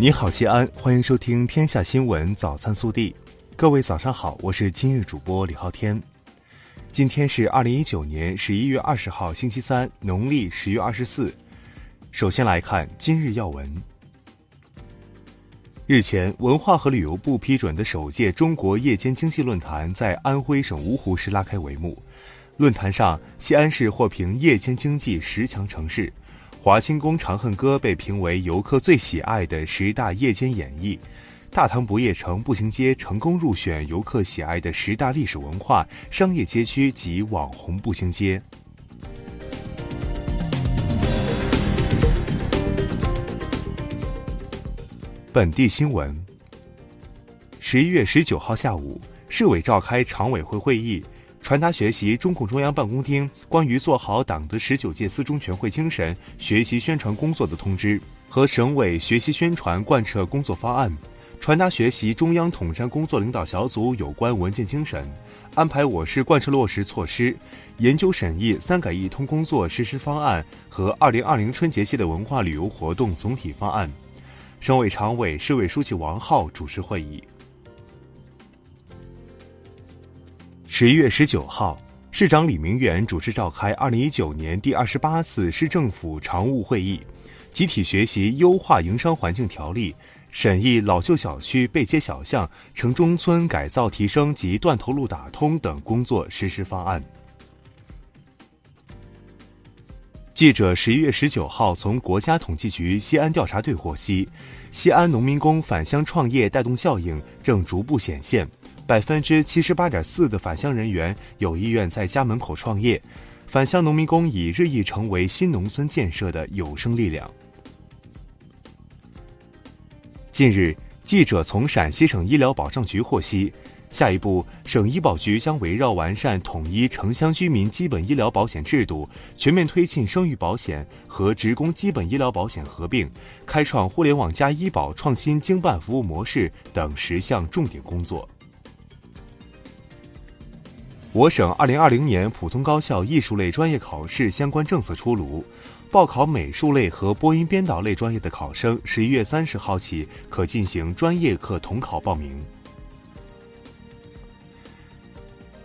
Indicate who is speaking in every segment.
Speaker 1: 你好，西安，欢迎收听《天下新闻早餐速递》。各位早上好，我是今日主播李昊天。今天是二零一九年十一月二十号，星期三，农历十月二十四。首先来看今日要闻。日前，文化和旅游部批准的首届中国夜间经济论坛在安徽省芜湖市拉开帷幕。论坛上，西安市获评夜间经济十强城市。华清宫《长恨歌》被评为游客最喜爱的十大夜间演绎，大唐不夜城步行街成功入选游客喜爱的十大历史文化商业街区及网红步行街。本地新闻：十一月十九号下午，市委召开常委会会议。传达学习中共中央办公厅关于做好党的十九届四中全会精神学习宣传工作的通知和省委学习宣传贯彻工作方案，传达学习中央统战工作领导小组有关文件精神，安排我市贯彻落实措施，研究审议“三改一通”工作实施方案和二零二零春节系列文化旅游活动总体方案。省委常委、市委书记王浩主持会议。十一月十九号，市长李明远主持召开二零一九年第二十八次市政府常务会议，集体学习优化营商环境条例，审议老旧小区背街小巷、城中村改造提升及断头路打通等工作实施方案。记者十一月十九号从国家统计局西安调查队获悉，西安农民工返乡创业带动效应正逐步显现。百分之七十八点四的返乡人员有意愿在家门口创业，返乡农民工已日益成为新农村建设的有生力量。近日，记者从陕西省医疗保障局获悉，下一步省医保局将围绕完善统一城乡居民基本医疗保险制度、全面推进生育保险和职工基本医疗保险合并、开创互联网加医保创新经办服务模式等十项重点工作。我省二零二零年普通高校艺术类专业考试相关政策出炉，报考美术类和播音编导类专业的考生，十一月三十号起可进行专业课统考报名。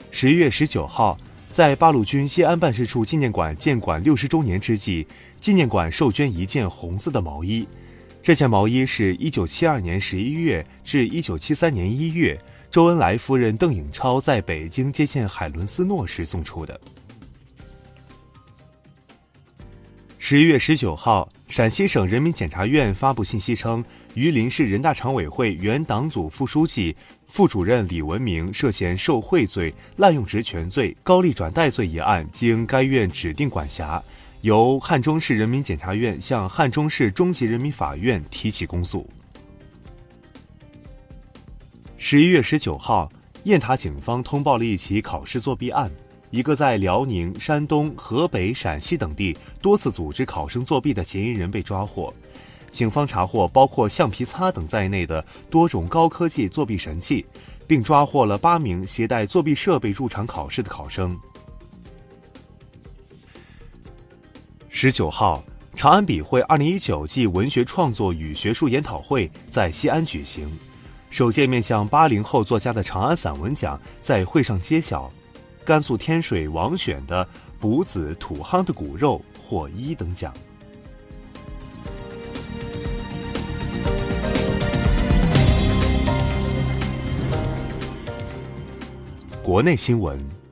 Speaker 1: 十一月十九号，在八路军西安办事处纪念馆建馆六十周年之际，纪念馆授捐一件红色的毛衣，这件毛衣是一九七二年十一月至一九七三年一月。周恩来夫人邓颖超在北京接见海伦斯诺时送出的。十一月十九号，陕西省人民检察院发布信息称，榆林市人大常委会原党组副书记、副主任李文明涉嫌受贿罪、滥用职权罪、高利转贷罪一案，经该院指定管辖，由汉中市人民检察院向汉中市中级人民法院提起公诉。十一月十九号，雁塔警方通报了一起考试作弊案，一个在辽宁、山东、河北、陕西等地多次组织考生作弊的嫌疑人被抓获。警方查获包括橡皮擦等在内的多种高科技作弊神器，并抓获了八名携带作弊设备入场考试的考生。十九号，长安笔会二零一九暨文学创作与学术研讨会在西安举行。首届面向八零后作家的长安散文奖在会上揭晓，甘肃天水王选的《卜子土夯的骨肉》获一等奖。国内新闻。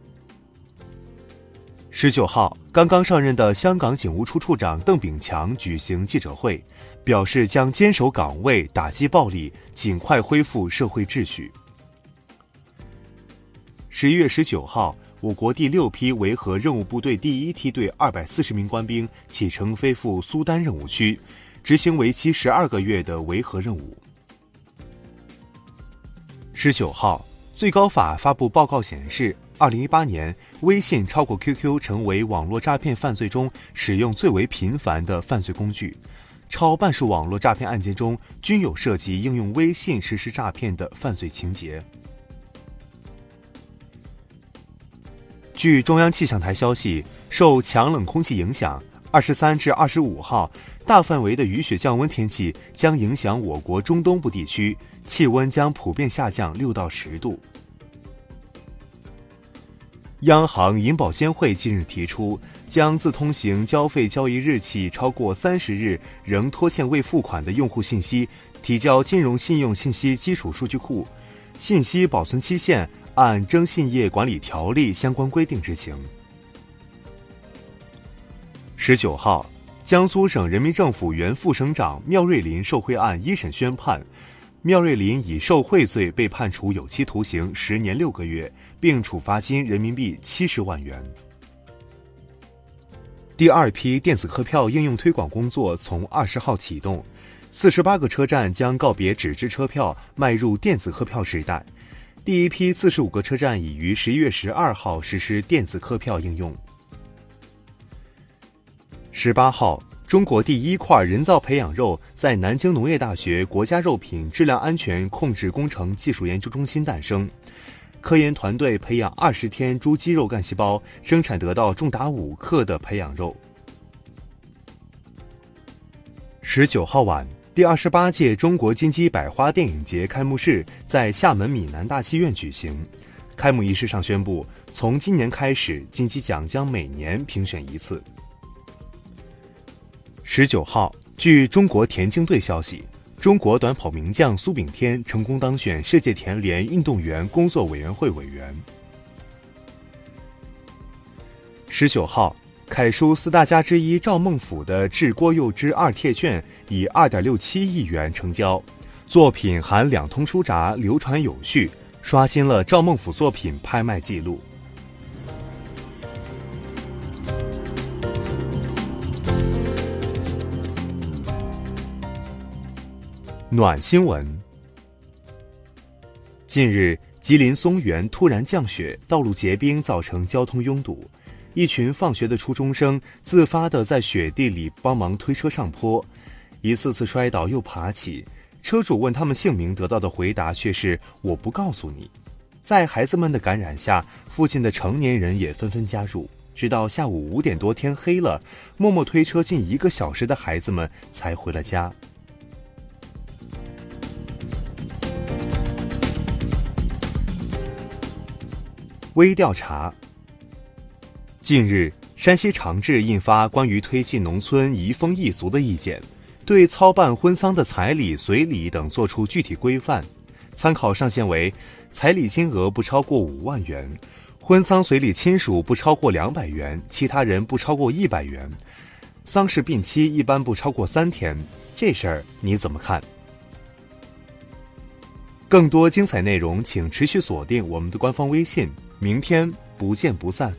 Speaker 1: 十九号，刚刚上任的香港警务处处长邓炳强举行记者会，表示将坚守岗位，打击暴力，尽快恢复社会秩序。十一月十九号，我国第六批维和任务部队第一梯队二百四十名官兵启程飞赴苏丹任务区，执行为期十二个月的维和任务。十九号。最高法发布报告显示，二零一八年，微信超过 QQ 成为网络诈骗犯罪中使用最为频繁的犯罪工具，超半数网络诈骗案件中均有涉及应用微信实施诈骗的犯罪情节。据中央气象台消息，受强冷空气影响，二十三至二十五号，大范围的雨雪降温天气将影响我国中东部地区，气温将普遍下降六到十度。央行银保监会近日提出，将自通行交费交易日起超过三十日仍拖欠未付款的用户信息提交金融信用信息基础数据库，信息保存期限按征信业管理条例相关规定执行。十九号，江苏省人民政府原副省长缪瑞林受贿案一审宣判，缪瑞林以受贿罪被判处有期徒刑十年六个月，并处罚金人民币七十万元。第二批电子客票应用推广工作从二十号启动，四十八个车站将告别纸质车票，迈入电子客票时代。第一批四十五个车站已于十一月十二号实施电子客票应用。十八号，中国第一块人造培养肉在南京农业大学国家肉品质量安全控制工程技术研究中心诞生。科研团队培养二十天猪肌肉干细胞，生产得到重达五克的培养肉。十九号晚，第二十八届中国金鸡百花电影节开幕式在厦门闽南大戏院举行。开幕仪式上宣布，从今年开始，金鸡奖将每年评选一次。十九号，据中国田径队消息，中国短跑名将苏炳添成功当选世界田联运动员工作委员会委员。十九号，楷书四大家之一赵孟俯的《致郭佑之二帖卷》以二点六七亿元成交，作品含两通书札，流传有序，刷新了赵孟俯作品拍卖记录。暖新闻。近日，吉林松原突然降雪，道路结冰，造成交通拥堵。一群放学的初中生自发的在雪地里帮忙推车上坡，一次次摔倒又爬起。车主问他们姓名，得到的回答却是“我不告诉你”。在孩子们的感染下，附近的成年人也纷纷加入。直到下午五点多，天黑了，默默推车近一个小时的孩子们才回了家。微调查。近日，山西长治印发关于推进农村移风易俗的意见，对操办婚丧的彩礼、随礼等作出具体规范。参考上限为：彩礼金额不超过五万元，婚丧随礼亲属不超过两百元，其他人不超过一百元。丧事病期一般不超过三天。这事儿你怎么看？更多精彩内容，请持续锁定我们的官方微信。明天不见不散。